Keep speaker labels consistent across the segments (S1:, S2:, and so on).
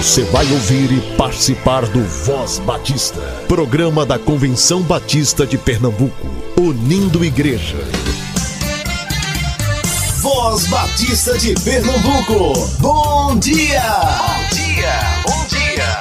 S1: Você vai ouvir e participar do Voz Batista, programa da Convenção Batista de Pernambuco, unindo igreja. Voz Batista de Pernambuco, bom dia! Bom dia, bom
S2: dia!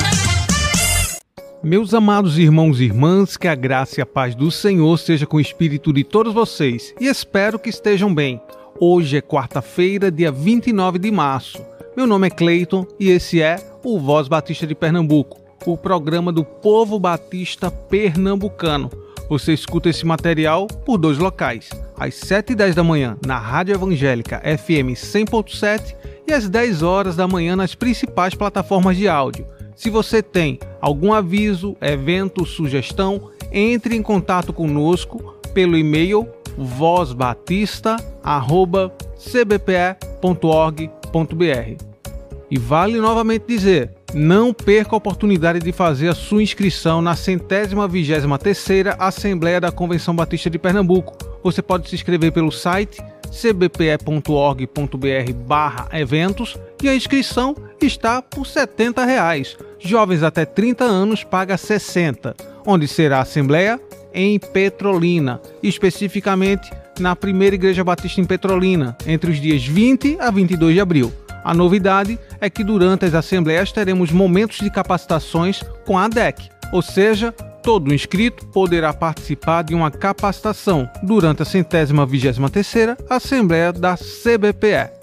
S2: Meus amados irmãos e irmãs, que a graça e a paz do Senhor seja com o espírito de todos vocês e espero que estejam bem. Hoje é quarta-feira, dia 29 de março. Meu nome é Cleiton e esse é o Voz Batista de Pernambuco, o programa do povo batista pernambucano. Você escuta esse material por dois locais, às 7 e 10 da manhã na Rádio Evangélica FM 100.7 e às 10 horas da manhã nas principais plataformas de áudio. Se você tem algum aviso, evento, sugestão, entre em contato conosco pelo e-mail vozbatista.cbpe.org.br. E vale novamente dizer, não perca a oportunidade de fazer a sua inscrição na centésima vigésima terceira Assembleia da Convenção Batista de Pernambuco. Você pode se inscrever pelo site cbpe.org.br eventos e a inscrição está por 70 reais. Jovens até 30 anos paga 60. Onde será a Assembleia? Em Petrolina, especificamente na Primeira Igreja Batista em Petrolina, entre os dias 20 a 22 de abril. A novidade é que durante as assembleias teremos momentos de capacitações com a ADEC, ou seja, todo inscrito poderá participar de uma capacitação durante a centésima vigésima terceira Assembleia da CBPE.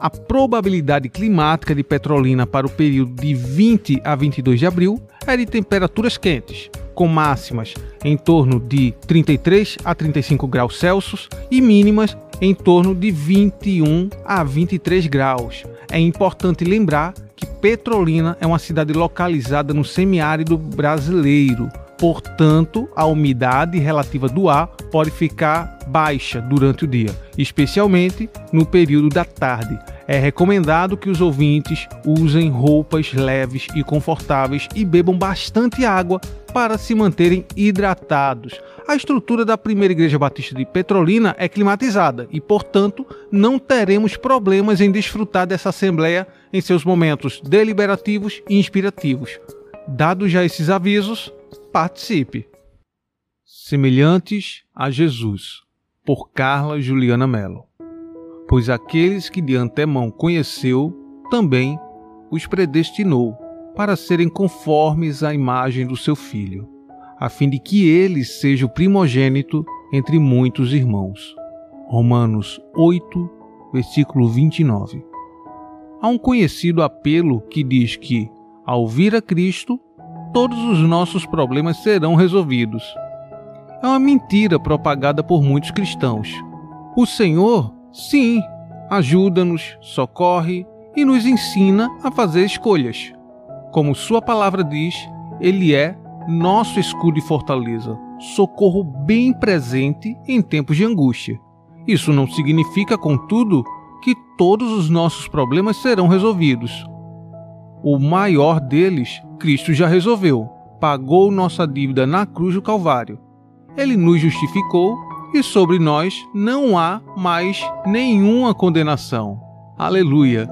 S2: A probabilidade climática de Petrolina para o período de 20 a 22 de abril é de temperaturas quentes, com máximas em torno de 33 a 35 graus Celsius e mínimas em torno de 21 a 23 graus. É importante lembrar que Petrolina é uma cidade localizada no semiárido brasileiro. Portanto, a umidade relativa do ar pode ficar baixa durante o dia, especialmente no período da tarde. É recomendado que os ouvintes usem roupas leves e confortáveis e bebam bastante água para se manterem hidratados. A estrutura da primeira igreja batista de Petrolina é climatizada e, portanto, não teremos problemas em desfrutar dessa assembleia em seus momentos deliberativos e inspirativos. Dados já esses avisos, participe. Semelhantes a Jesus, por Carla Juliana Mello. Pois aqueles que de antemão conheceu, também os predestinou para serem conformes à imagem do seu filho, a fim de que ele seja o primogênito entre muitos irmãos. Romanos 8, versículo 29. Há um conhecido apelo que diz que, ao vir a Cristo, todos os nossos problemas serão resolvidos. É uma mentira propagada por muitos cristãos. O Senhor, sim, ajuda-nos, socorre e nos ensina a fazer escolhas. Como Sua palavra diz, Ele é nosso escudo e fortaleza, socorro bem presente em tempos de angústia. Isso não significa, contudo, que todos os nossos problemas serão resolvidos. O maior deles, Cristo já resolveu, pagou nossa dívida na cruz do Calvário. Ele nos justificou e sobre nós não há mais nenhuma condenação. Aleluia!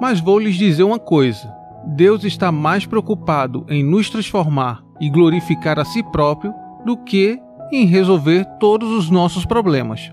S2: Mas vou lhes dizer uma coisa: Deus está mais preocupado em nos transformar e glorificar a si próprio do que em resolver todos os nossos problemas.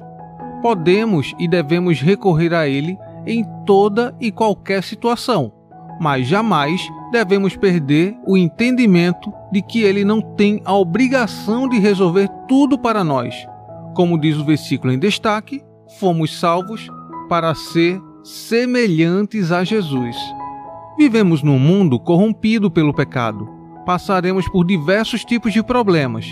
S2: Podemos e devemos recorrer a Ele em toda e qualquer situação, mas jamais devemos perder o entendimento de que Ele não tem a obrigação de resolver tudo para nós. Como diz o versículo em destaque, fomos salvos para ser semelhantes a Jesus. Vivemos num mundo corrompido pelo pecado. Passaremos por diversos tipos de problemas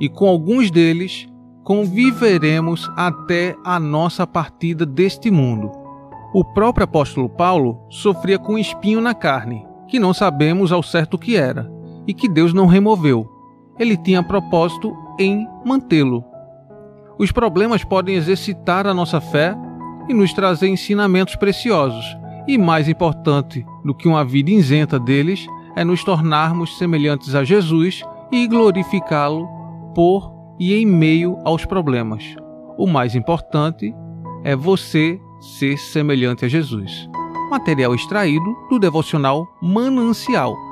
S2: e com alguns deles conviveremos até a nossa partida deste mundo. O próprio apóstolo Paulo sofria com um espinho na carne, que não sabemos ao certo o que era, e que Deus não removeu. Ele tinha propósito em mantê-lo. Os problemas podem exercitar a nossa fé e nos trazer ensinamentos preciosos, e mais importante do que uma vida isenta deles é nos tornarmos semelhantes a Jesus e glorificá-lo por e em meio aos problemas. O mais importante é você ser semelhante a Jesus. material extraído do devocional Manancial.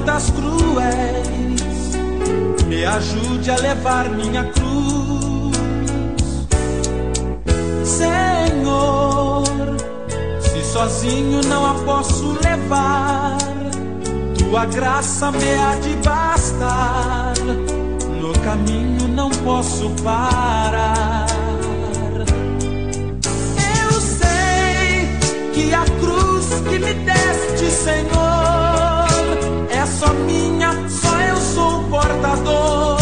S3: Lutas cruéis. Me ajude a levar minha cruz, Senhor. Se sozinho não a posso levar, tua graça me há de bastar. No caminho não posso parar. que a cruz que me deste, Senhor, só minha, só eu sou portador.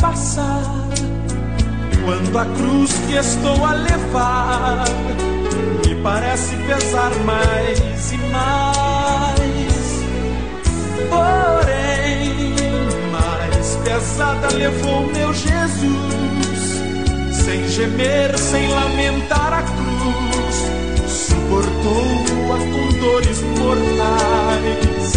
S3: Passar quando a cruz que estou a levar me parece pesar mais e mais. Porém, mais pesada levou meu Jesus, sem gemer, sem lamentar a cruz, suportou-a com dores mortais.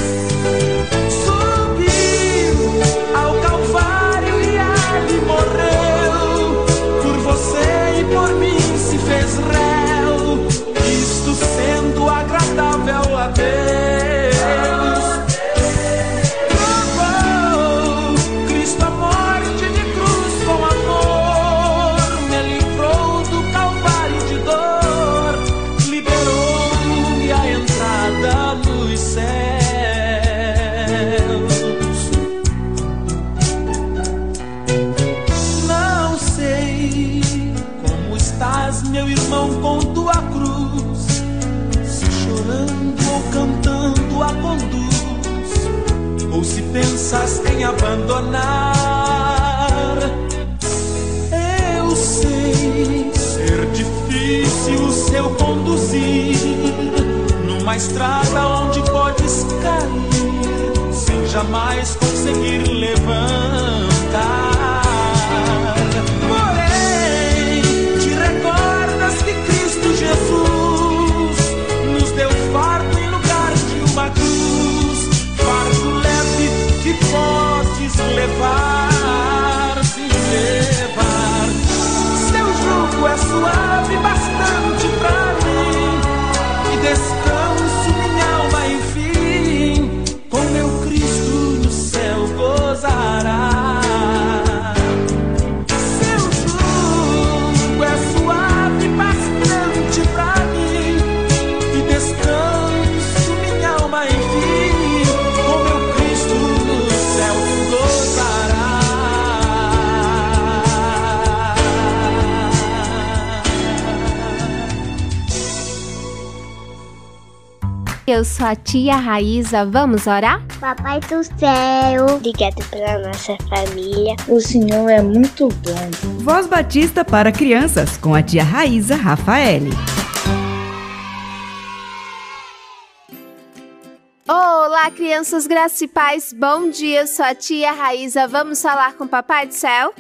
S3: Jamais
S4: Eu sou a tia Raíza, vamos orar?
S5: Papai do céu, obrigado pela nossa família.
S6: O Senhor é muito bom.
S7: Voz Batista para crianças com a tia Raíza Rafaele.
S4: Olá, crianças graças e paz. Bom dia, eu sou a tia Raíza. Vamos falar com o Papai do Céu?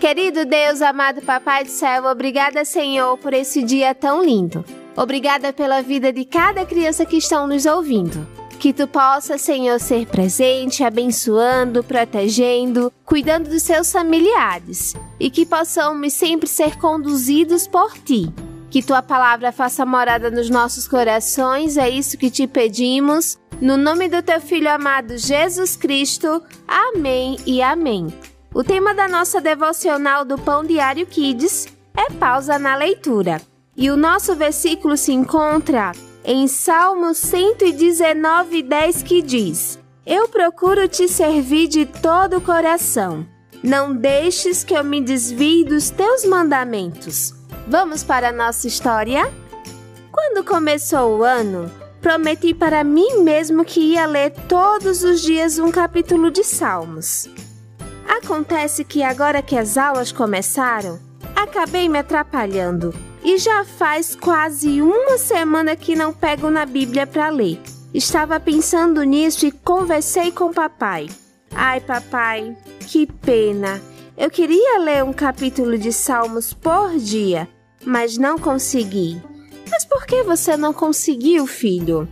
S4: Querido Deus, amado Papai do Céu, obrigada, Senhor, por esse dia tão lindo. Obrigada pela vida de cada criança que estão nos ouvindo. Que tu possa, Senhor, ser presente, abençoando, protegendo, cuidando dos seus familiares e que possamos sempre ser conduzidos por ti. Que tua palavra faça morada nos nossos corações, é isso que te pedimos. No nome do teu filho amado Jesus Cristo. Amém e amém. O tema da nossa devocional do Pão Diário Kids é pausa na leitura. E o nosso versículo se encontra em Salmo 119, 10, que diz: Eu procuro te servir de todo o coração. Não deixes que eu me desvie dos teus mandamentos. Vamos para a nossa história? Quando começou o ano, prometi para mim mesmo que ia ler todos os dias um capítulo de Salmos. Acontece que agora que as aulas começaram, acabei me atrapalhando e já faz quase uma semana que não pego na Bíblia para ler. Estava pensando nisso e conversei com papai. Ai, papai, que pena! Eu queria ler um capítulo de Salmos por dia, mas não consegui. Mas por que você não conseguiu, filho?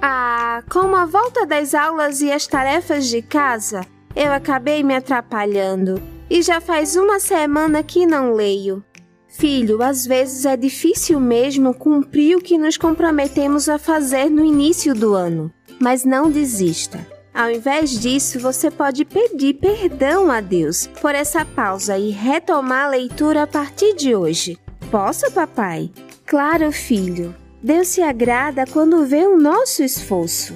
S4: Ah, com a volta das aulas e as tarefas de casa, eu acabei me atrapalhando e já faz uma semana que não leio. Filho, às vezes é difícil mesmo cumprir o que nos comprometemos a fazer no início do ano, mas não desista. Ao invés disso, você pode pedir perdão a Deus por essa pausa e retomar a leitura a partir de hoje. Posso, papai? Claro, filho. Deus se agrada quando vê o nosso esforço.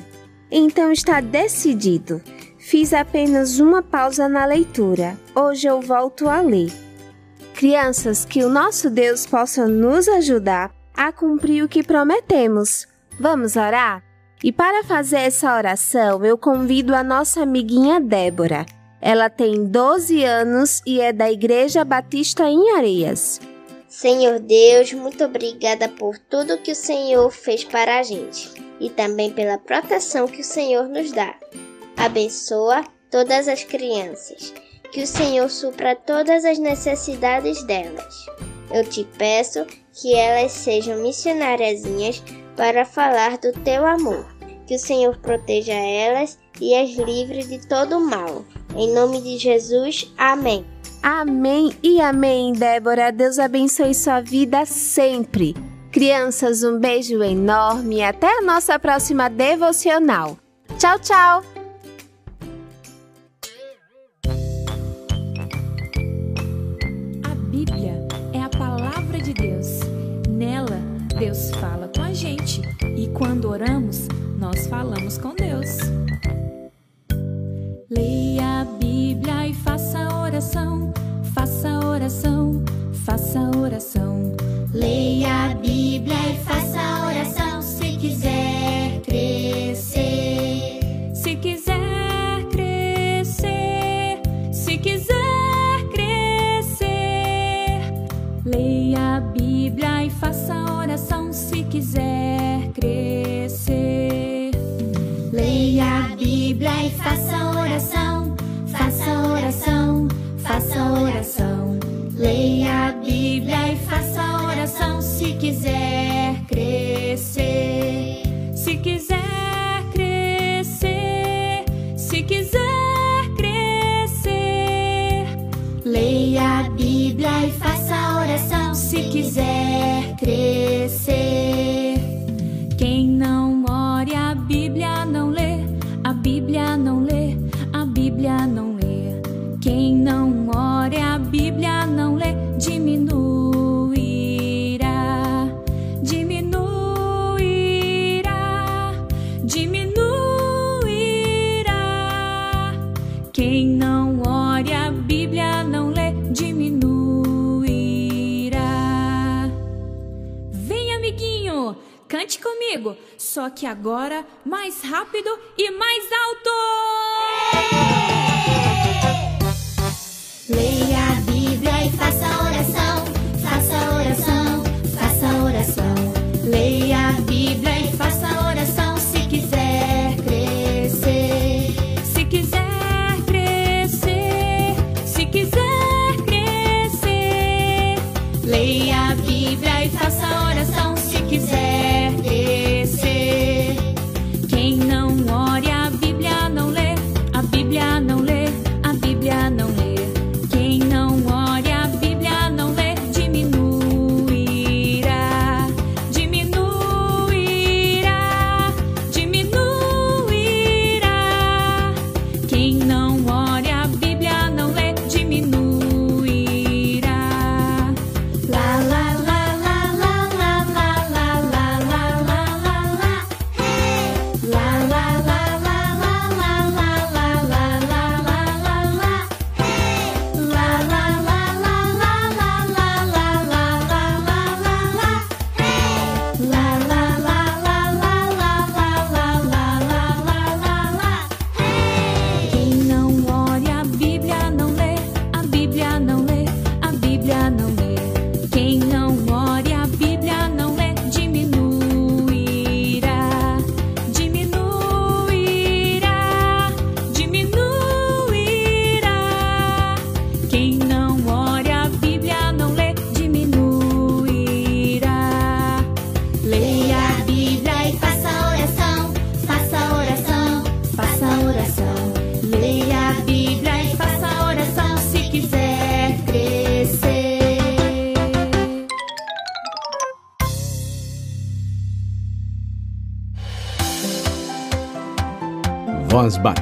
S4: Então está decidido. Fiz apenas uma pausa na leitura. Hoje eu volto a ler. Crianças, que o nosso Deus possa nos ajudar a cumprir o que prometemos. Vamos orar? E para fazer essa oração, eu convido a nossa amiguinha Débora. Ela tem 12 anos e é da Igreja Batista em Areias.
S5: Senhor Deus, muito obrigada por tudo que o Senhor fez para a gente e também pela proteção que o Senhor nos dá. Abençoa todas as crianças que o Senhor supra todas as necessidades delas. Eu te peço que elas sejam missionariazinhas para falar do teu amor. Que o Senhor proteja elas e as livre de todo mal. Em nome de Jesus, amém.
S4: Amém e amém, Débora. Deus abençoe sua vida sempre. Crianças, um beijo enorme e até a nossa próxima devocional. Tchau, tchau!
S8: Deus fala com a gente e quando oramos, nós falamos com Deus. Leia a Bíblia e faça oração, faça oração, faça oração.
S9: Leia a Bíblia e faça quiser crescer.
S8: Leia a Bíblia e faça oração,
S9: faça oração, faça oração. Leia a Bíblia e faça oração se quiser
S8: que agora mais rápido e mais alto!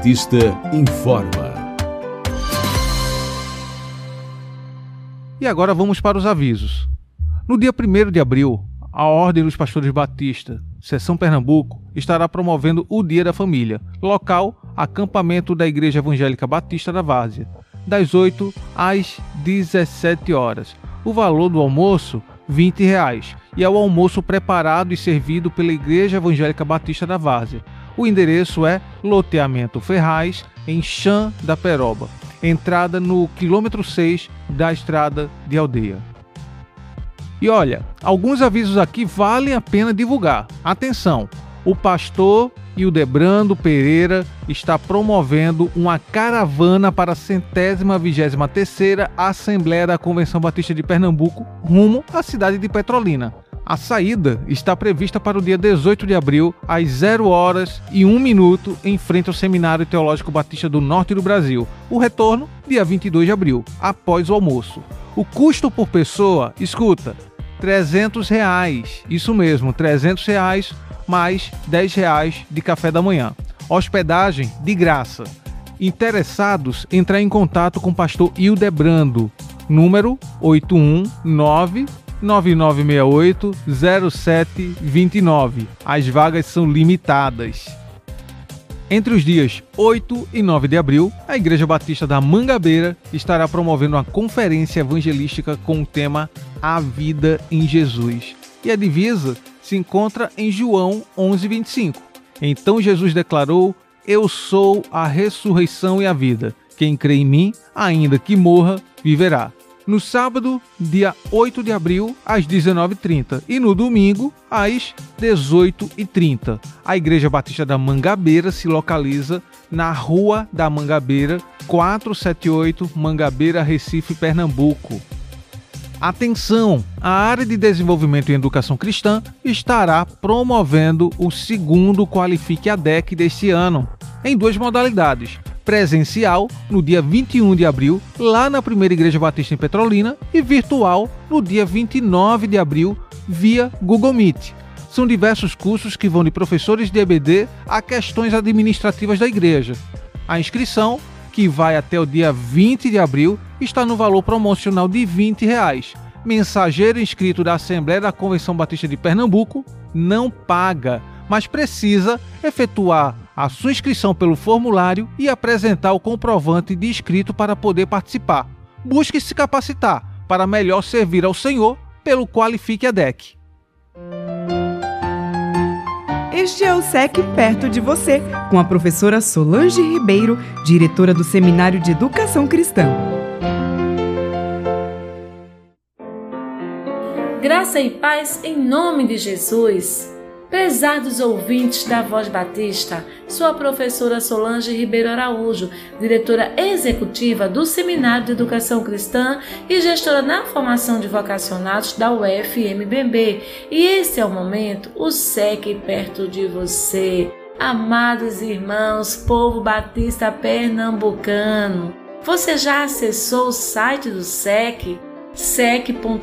S1: Batista informa.
S2: E agora vamos para os avisos. No dia 1 de abril, a Ordem dos Pastores Batista, Seção Pernambuco, estará promovendo o Dia da Família. Local: acampamento da Igreja Evangélica Batista da Várzea, das 8 às 17 horas. O valor do almoço, 20 reais, e é o almoço preparado e servido pela Igreja Evangélica Batista da Várzea. O endereço é Loteamento Ferraz, em Chã da Peroba. Entrada no quilômetro 6 da estrada de aldeia. E olha, alguns avisos aqui valem a pena divulgar. Atenção! O pastor Hildebrando Pereira está promovendo uma caravana para a centésima vigésima terceira Assembleia da Convenção Batista de Pernambuco rumo à cidade de Petrolina. A saída está prevista para o dia 18 de abril, às 0 horas e 1 minuto, em frente ao Seminário Teológico Batista do Norte do Brasil. O retorno, dia 22 de abril, após o almoço. O custo por pessoa, escuta, 300 reais. Isso mesmo, 300 reais mais 10 reais de café da manhã. Hospedagem de graça. Interessados, entrar em contato com o pastor Hildebrando, número 819 9968 0729. As vagas são limitadas. Entre os dias 8 e 9 de abril, a Igreja Batista da Mangabeira estará promovendo uma conferência evangelística com o tema A Vida em Jesus. E a divisa se encontra em João 11:25. Então Jesus declarou: Eu sou a ressurreição e a vida. Quem crê em mim, ainda que morra, viverá no sábado, dia 8 de abril, às 19h30 e no domingo, às 18h30. A Igreja Batista da Mangabeira se localiza na Rua da Mangabeira, 478 Mangabeira, Recife, Pernambuco. Atenção! A área de desenvolvimento em educação cristã estará promovendo o segundo Qualifique a DEC deste ano, em duas modalidades presencial no dia 21 de abril, lá na Primeira Igreja Batista em Petrolina, e virtual no dia 29 de abril, via Google Meet. São diversos cursos que vão de professores de EBD a questões administrativas da igreja. A inscrição, que vai até o dia 20 de abril, está no valor promocional de 20 reais. Mensageiro inscrito da Assembleia da Convenção Batista de Pernambuco não paga, mas precisa efetuar a sua inscrição pelo formulário e apresentar o comprovante de inscrito para poder participar. Busque se capacitar para melhor servir ao Senhor, pelo Qualifique a DEC.
S7: Este é o SEC Perto de Você, com a professora Solange Ribeiro, diretora do Seminário de Educação Cristã.
S10: Graça e paz em nome de Jesus. Prezados ouvintes da Voz Batista, sou a professora Solange Ribeiro Araújo, diretora executiva do Seminário de Educação Cristã e gestora na formação de vocacionados da UFMBB. E esse é o momento, o SEC perto de você. Amados irmãos, povo batista pernambucano, você já acessou o site do SEC? sec.org.br.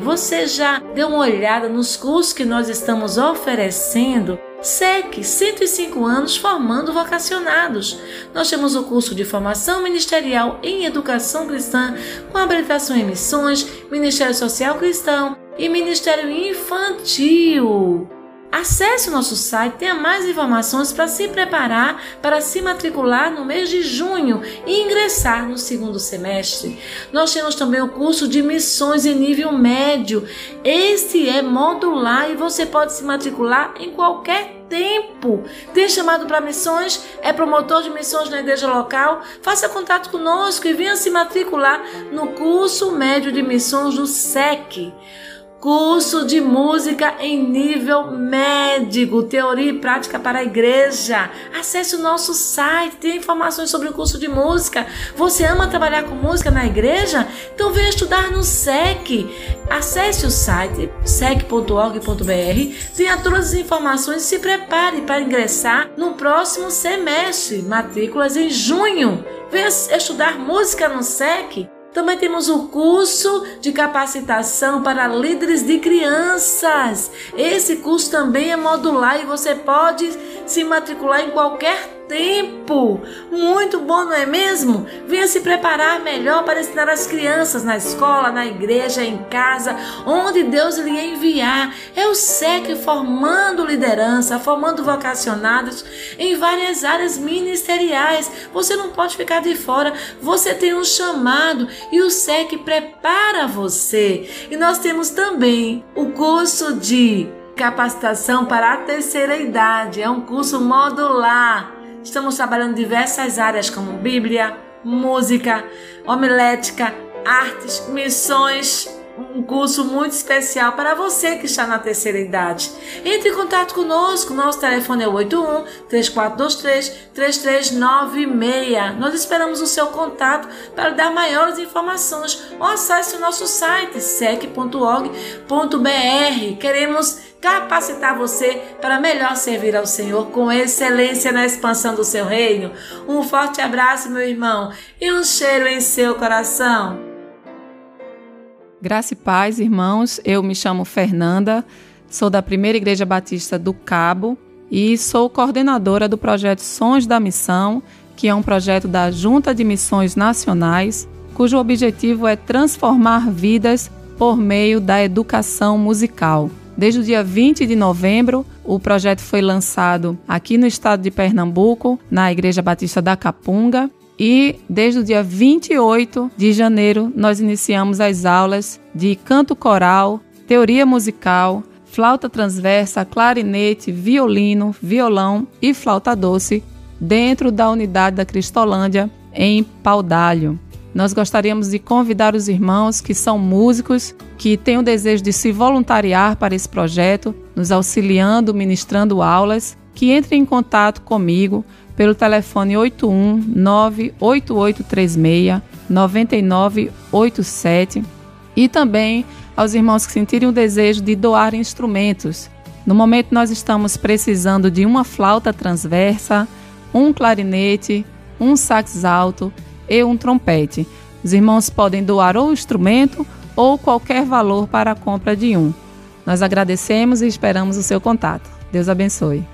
S10: Você já deu uma olhada nos cursos que nós estamos oferecendo? SEC, 105 anos formando vocacionados. Nós temos o curso de formação ministerial em educação cristã, com habilitação em missões, Ministério Social Cristão e Ministério Infantil. Acesse o nosso site, tenha mais informações para se preparar para se matricular no mês de junho e ingressar no segundo semestre. Nós temos também o curso de missões em nível médio. Este é modular e você pode se matricular em qualquer tempo. Tem chamado para missões? É promotor de missões na igreja local? Faça contato conosco e venha se matricular no curso médio de missões do SEC curso de música em nível médico, teoria e prática para a igreja. Acesse o nosso site, tem informações sobre o curso de música. Você ama trabalhar com música na igreja? Então venha estudar no SEC. Acesse o site sec.org.br, tenha todas as informações e se prepare para ingressar no próximo semestre, matrículas em junho. Venha estudar música no SEC Também temos o curso de capacitação para líderes de crianças. Esse curso também é modular e você pode se matricular em qualquer tempo. Muito bom, não é mesmo? Venha se preparar melhor para ensinar as crianças na escola, na igreja, em casa, onde Deus lhe enviar. É o SEC formando liderança, formando vocacionados em várias áreas ministeriais. Você não pode ficar de fora. Você tem um chamado e o SEC prepara você. E nós temos também o curso de capacitação para a terceira idade. É um curso modular Estamos trabalhando diversas áreas como Bíblia, música, homilética, artes, missões, um curso muito especial para você que está na terceira idade. Entre em contato conosco, nosso telefone é 81 3423 3396. Nós esperamos o seu contato para dar maiores informações ou acesse o nosso site sec.org.br. Queremos capacitar você para melhor servir ao Senhor com excelência na expansão do seu reino. Um forte abraço, meu irmão, e um cheiro em seu coração.
S11: Graça e paz, irmãos. Eu me chamo Fernanda, sou da Primeira Igreja Batista do Cabo e sou coordenadora do projeto Sons da Missão, que é um projeto da Junta de Missões Nacionais, cujo objetivo é transformar vidas por meio da educação musical. Desde o dia 20 de novembro, o projeto foi lançado aqui no estado de Pernambuco, na Igreja Batista da Capunga, e desde o dia 28 de janeiro nós iniciamos as aulas de canto coral, teoria musical, flauta transversa, clarinete, violino, violão e flauta doce dentro da unidade da Cristolândia em Paudalho. Nós gostaríamos de convidar os irmãos que são músicos, que têm o desejo de se voluntariar para esse projeto, nos auxiliando, ministrando aulas, que entrem em contato comigo pelo telefone 81 98836 9987 e também aos irmãos que sentirem o desejo de doar instrumentos. No momento nós estamos precisando de uma flauta transversa, um clarinete, um sax alto e um trompete. Os irmãos podem doar ou instrumento ou qualquer valor para a compra de um. Nós agradecemos e esperamos o seu contato. Deus abençoe.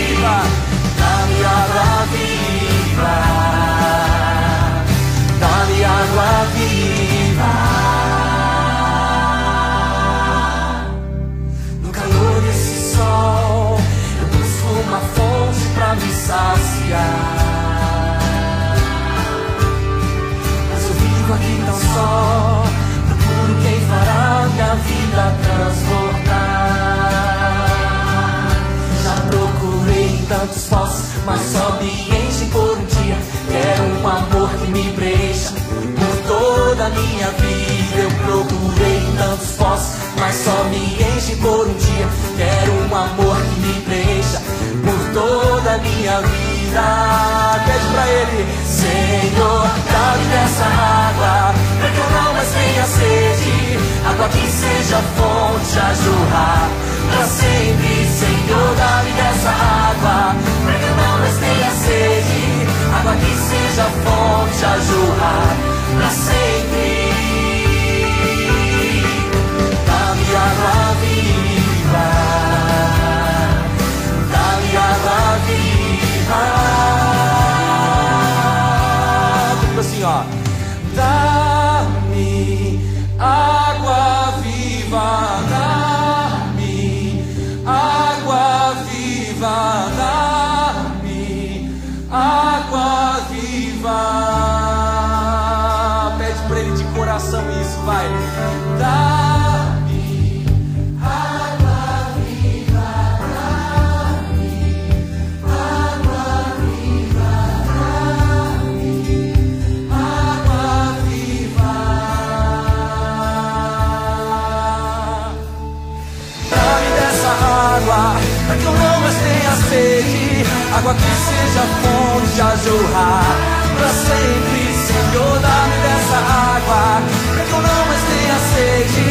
S12: só. Procuro quem fará minha vida transportar? Já procurei tantos postos, mas só me água que seja fonte a jorrar Pra sempre, Senhor, dá-me dessa água. Pra que não mais tenha sede. Água que seja fonte a jorrar Pra sempre. Fonte a pra sempre, Senhor, dá-me dessa água, pra que eu não mais tenha sede,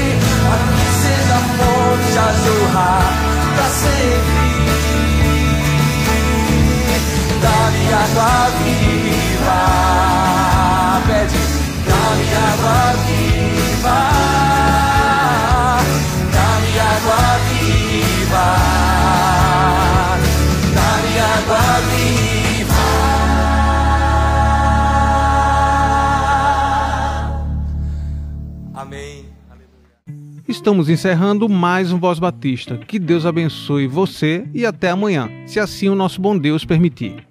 S12: água que seja fonte a jorrar pra sempre.
S2: Estamos encerrando mais um Voz Batista. Que Deus abençoe você e até amanhã, se assim o nosso bom Deus permitir.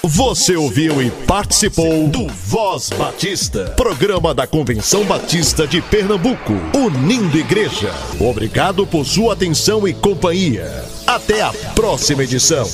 S1: Você ouviu e participou do Voz Batista, programa da Convenção Batista de Pernambuco, unindo igreja. Obrigado por sua atenção e companhia. Até a próxima edição.